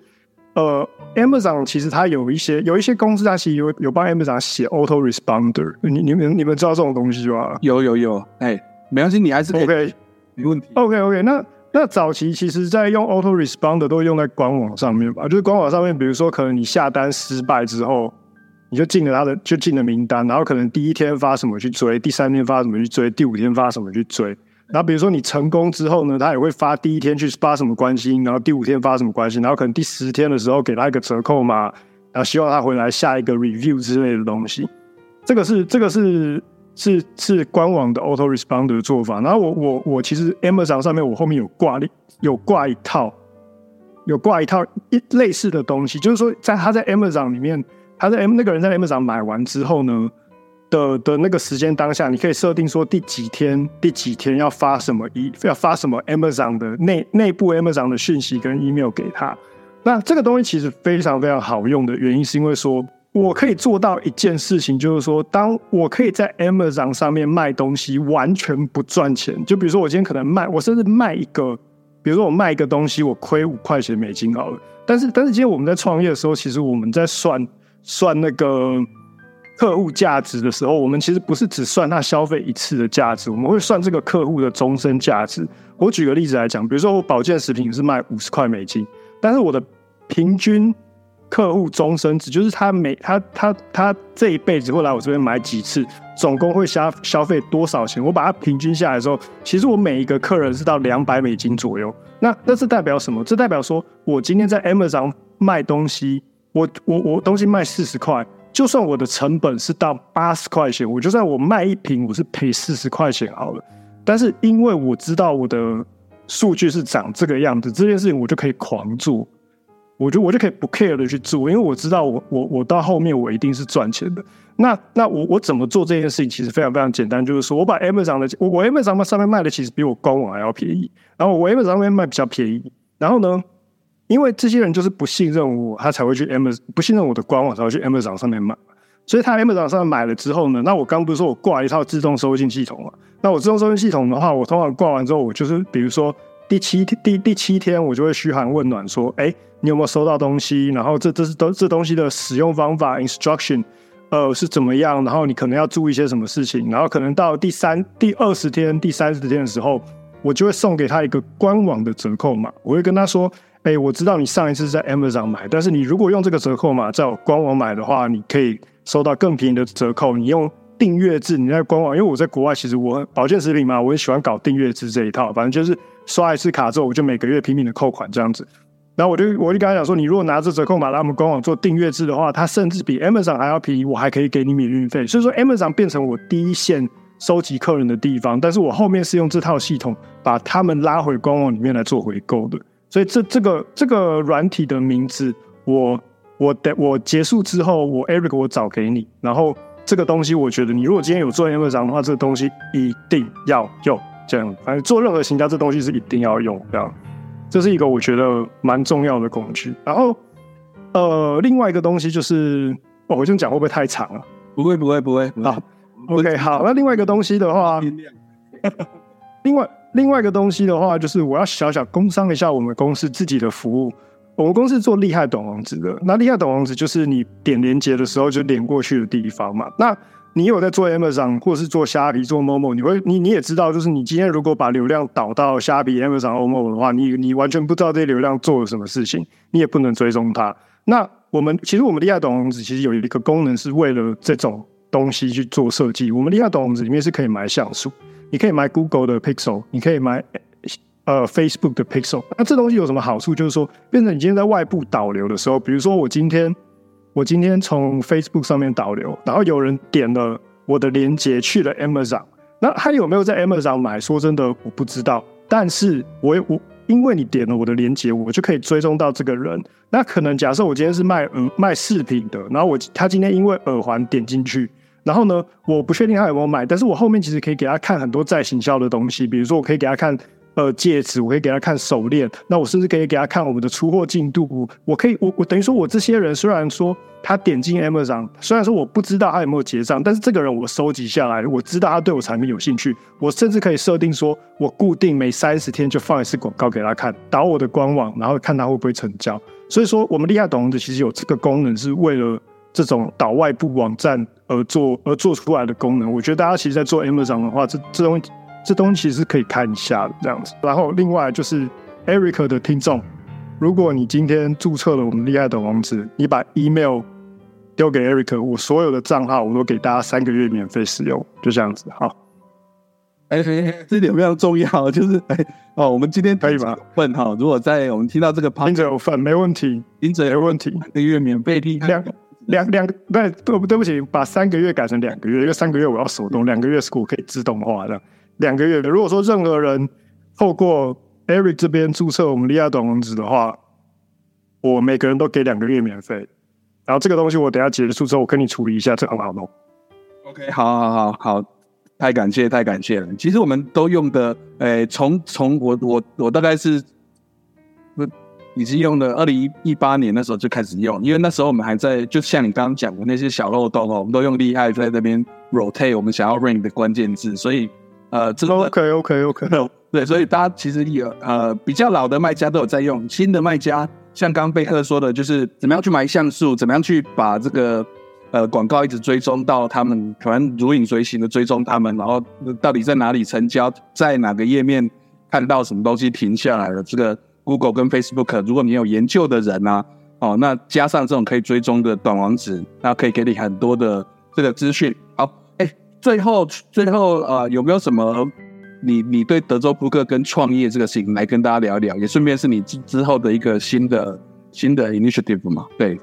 呃，Amazon 其实它有一些有一些公司它其实有有帮 Amazon 写 auto responder，你你们你们知道这种东西吗有有有，哎，没关系，你还是可以？OK 没问题。OK OK，那那早期其实在用 auto responder 都用在官网上面吧，就是官网上面，比如说可能你下单失败之后，你就进了他的就进了名单，然后可能第一天发什么去追，第三天发什么去追，第五天发什么去追。然后比如说你成功之后呢，他也会发第一天去发什么关心，然后第五天发什么关心，然后可能第十天的时候给他一个折扣码，然后希望他回来下一个 review 之类的东西。这个是这个是是是官网的 auto responder 的做法。然后我我我其实 Amazon 上面我后面有挂有挂一套有挂一套一类似的东西，就是说在他在 Amazon 里面，他在 M 那个人在 Amazon 买完之后呢的的那个时间当下，你可以设定说第几天第几天要发什么一要发什么 Amazon 的内内部 Amazon 的讯息跟 email 给他。那这个东西其实非常非常好用的原因，是因为说我可以做到一件事情，就是说，当我可以在 Amazon 上面卖东西，完全不赚钱。就比如说，我今天可能卖，我甚至卖一个，比如说我卖一个东西，我亏五块钱美金好了。但是，但是今天我们在创业的时候，其实我们在算算那个客户价值的时候，我们其实不是只算他消费一次的价值，我们会算这个客户的终身价值。我举个例子来讲，比如说我保健食品是卖五十块美金。但是我的平均客户终身值，就是他每他他他这一辈子会来我这边买几次，总共会消消费多少钱？我把它平均下来的时候，其实我每一个客人是到两百美金左右。那那是代表什么？这代表说我今天在 Amazon 卖东西，我我我东西卖四十块，就算我的成本是到八十块钱，我就算我卖一瓶我是赔四十块钱好了。但是因为我知道我的。数据是长这个样子，这件事情我就可以狂做，我觉得我就可以不 care 的去做，因为我知道我我我到后面我一定是赚钱的。那那我我怎么做这件事情？其实非常非常简单，就是说我把 Amazon 的我我 Amazon 上面卖的其实比我官网还要便宜，然后我 Amazon 上面卖比较便宜，然后呢，因为这些人就是不信任我，他才会去 Amazon 不信任我的官网才会去 Amazon 上面买。所以他 Amazon 上面买了之后呢，那我刚不是说我挂一套自动收信系统嘛？那我自动收信系统的话，我通常挂完之后，我就是比如说第七天第第七天，我就会嘘寒问暖说，哎，你有没有收到东西？然后这这是都这东西的使用方法 instruction，呃是怎么样？然后你可能要注意一些什么事情？然后可能到第三第二十天第三十天的时候，我就会送给他一个官网的折扣码，我会跟他说，哎，我知道你上一次在 Amazon 买，但是你如果用这个折扣码在我官网买的话，你可以。收到更便宜的折扣，你用订阅制，你在官网，因为我在国外，其实我保健食品嘛，我很喜欢搞订阅制这一套，反正就是刷一次卡之后，我就每个月拼命的扣款这样子。然后我就我就跟他讲说，你如果拿着折扣码来我们官网做订阅制的话，它甚至比 Amazon 还要便宜，我还可以给你免运费。所以说 Amazon 变成我第一线收集客人的地方，但是我后面是用这套系统把他们拉回官网里面来做回购的。所以这这个这个软体的名字我。我的我结束之后，我 Eric 我找给你。然后这个东西，我觉得你如果今天有做 Amazon 的话，这个东西一定要用。这样，反正做任何行销，这东西是一定要用。这样，这是一个我觉得蛮重要的工具。然后，呃，另外一个东西就是，哦，我这样讲会不会太长了？不会，不会，不会。好，OK，好。那另外一个东西的话，另外另外一个东西的话，就是我要小小工商一下我们公司自己的服务。我们公司做厉害短王子的，那厉害短王子就是你点连接的时候就连过去的地方嘛。那你有在做 Amazon 或是做虾皮、做 Momo，你会你你也知道，就是你今天如果把流量导到虾皮、Amazon、Momo 的话，你你完全不知道这些流量做了什么事情，你也不能追踪它。那我们其实我们的亚董网址其实有一个功能是为了这种东西去做设计。我们厉害短网址里面是可以买像素，你可以买 Google 的 Pixel，你可以买。呃，Facebook 的 Pixel，那这东西有什么好处？就是说，变成你今天在外部导流的时候，比如说我今天我今天从 Facebook 上面导流，然后有人点了我的链接去了 Amazon，那他有没有在 Amazon 买？说真的，我不知道。但是我我因为你点了我的链接，我就可以追踪到这个人。那可能假设我今天是卖耳卖饰品的，然后我他今天因为耳环点进去，然后呢，我不确定他有没有买，但是我后面其实可以给他看很多在行销的东西，比如说我可以给他看。呃，戒指我可以给他看手链，那我甚至可以给他看我们的出货进度。我可以，我我等于说，我这些人虽然说他点进 Amazon，虽然说我不知道他有没有结账，但是这个人我收集下来，我知道他对我产品有兴趣。我甚至可以设定说，我固定每三十天就放一次广告给他看，导我的官网，然后看他会不会成交。所以说，我们厉害懂的其实有这个功能，是为了这种导外部网站而做而做出来的功能。我觉得大家其实，在做 Amazon 的话，这这东西。这东西是可以看一下的，这样子。然后另外就是 Eric 的听众，如果你今天注册了我们厉害的网址，你把 email 丢给 Eric，我所有的账号我都给大家三个月免费使用，就这样子。好，哎，这点非常重要，就是哎哦，我们今天可以吗？问哈，如果在我们听到这个，听者有份，没问题，听者有问题，一个月免费听两两两，对对对不起，把三个月改成两个月，因为三个月我要手动，两个月是我可以自动化的。两个月的，如果说任何人透过 Eric 这边注册我们利亚短网址的话，我每个人都给两个月免费。然后这个东西我等下结束之后，我跟你处理一下，这很好弄。OK，好好好好，太感谢太感谢了。其实我们都用的，诶，从从我我我大概是不已经用的二零一八年那时候就开始用，因为那时候我们还在，就像你刚刚讲的那些小漏洞哦，我们都用厉害在那边 rotate 我们想要 rank 的关键字，所以呃，这个 OK OK OK，对，所以大家其实有呃比较老的卖家都有在用，新的卖家。像刚刚贝克说的，就是怎么样去买像素，怎么样去把这个呃广告一直追踪到他们，可能如影随形的追踪他们，然后到底在哪里成交，在哪个页面看到什么东西停下来了。这个 Google 跟 Facebook，如果你有研究的人啊，哦，那加上这种可以追踪的短网址，那可以给你很多的这个资讯。好，哎，最后最后呃，有没有什么？你你对德州扑克跟创业这个事情来跟大家聊一聊，也顺便是你之之后的一个新的新的 initiative 嘛？对，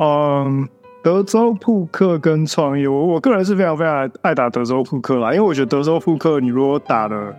嗯，德州扑克跟创业，我我个人是非常非常爱打德州扑克啦，因为我觉得德州扑克你如果打的，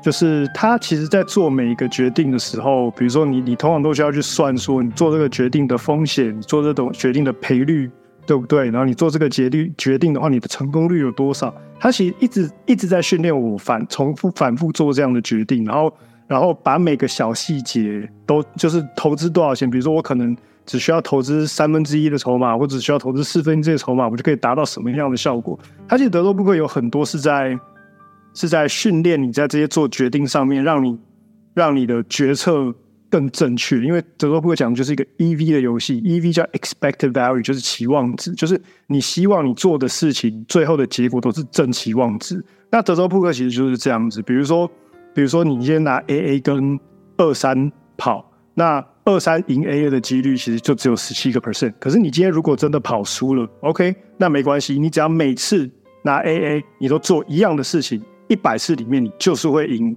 就是他其实在做每一个决定的时候，比如说你你通常都需要去算说你做这个决定的风险，做这种决定的赔率。对不对？然后你做这个决定决定的话，你的成功率有多少？他其实一直一直在训练我反重复反复做这样的决定，然后然后把每个小细节都就是投资多少钱，比如说我可能只需要投资三分之一的筹码，或者需要投资四分之一的筹码，我就可以达到什么样的效果？他其实德州扑克有很多是在是在训练你在这些做决定上面，让你让你的决策。更正确，因为德州扑克讲的就是一个 EV 的游戏，EV 叫 expected value，就是期望值，就是你希望你做的事情最后的结果都是正期望值。那德州扑克其实就是这样子，比如说，比如说你先拿 AA 跟二三跑，那二三赢 AA 的几率其实就只有十七个 percent。可是你今天如果真的跑输了，OK，那没关系，你只要每次拿 AA，你都做一样的事情，一百次里面你就是会赢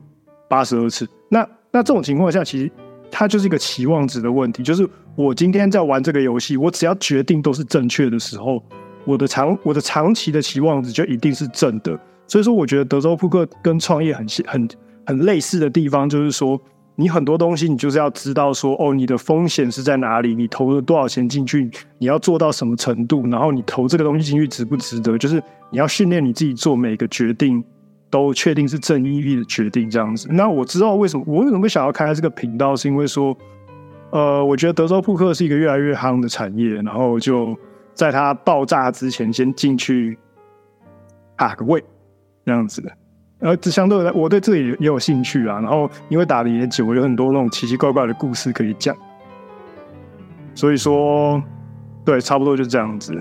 八十二次。那那这种情况下，其实它就是一个期望值的问题，就是我今天在玩这个游戏，我只要决定都是正确的时候，我的长我的长期的期望值就一定是正的。所以说，我觉得德州扑克跟创业很 很很类似的地方，就是说，你很多东西你就是要知道说，哦，你的风险是在哪里，你投了多少钱进去，你要做到什么程度，然后你投这个东西进去值不值得，就是你要训练你自己做每个决定。都确定是正义力的决定这样子。那我知道为什么我为什么会想要开这个频道，是因为说，呃，我觉得德州扑克是一个越来越夯的产业，然后就在它爆炸之前先进去打个位这样子的。呃，这相对来，我对这里也有兴趣啊。然后因为打的也久，有很多那种奇奇怪怪的故事可以讲。所以说，对，差不多就这样子。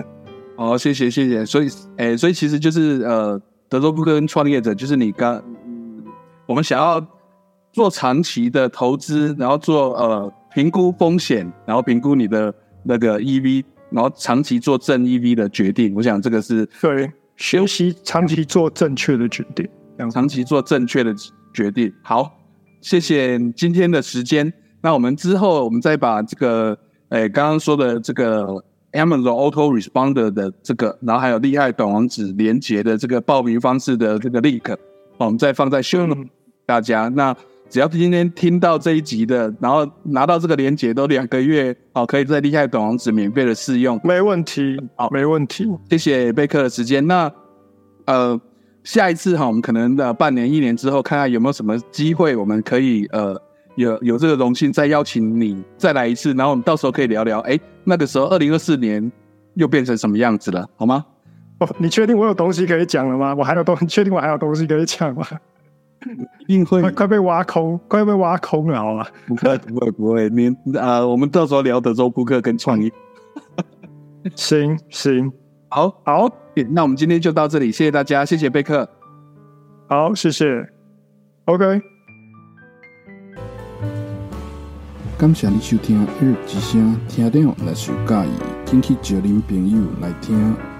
好，谢谢谢谢。所以，哎，所以其实就是呃。德州扑克跟创业者就是你刚，我们想要做长期的投资，然后做呃评估风险，然后评估你的那个 EV，然后长期做正 EV 的决定。我想这个是对学习长期做正确的决定，长期做正确的决定。好，谢谢今天的时间。那我们之后我们再把这个诶刚刚说的这个。Amazon Auto Responder 的这个，然后还有厉害短网址连接的这个报名方式的这个 link，我们再放在 show 大家。那只要今天听到这一集的，然后拿到这个连接都两个月，好，可以在厉害短网址免费的试用，没问题，好，没问题。谢谢贝克的时间。那呃，下一次哈，我们可能的半年、一年之后，看看有没有什么机会，我们可以呃。有有这个荣幸再邀请你再来一次，然后我们到时候可以聊聊，哎，那个时候二零二四年又变成什么样子了，好吗？哦，你确定我有东西可以讲了吗？我还有东，确定我还有东西可以讲吗？一定会，快被挖空，快被挖空了，好吗？不会，不会，不会。你啊，我们到时候聊德州扑克跟创意。行行，好好，那我们今天就到这里，谢谢大家，谢谢贝克。好，谢谢。OK。感谢你收听《耳之声》，听了若是有介意，请去招恁朋友来听。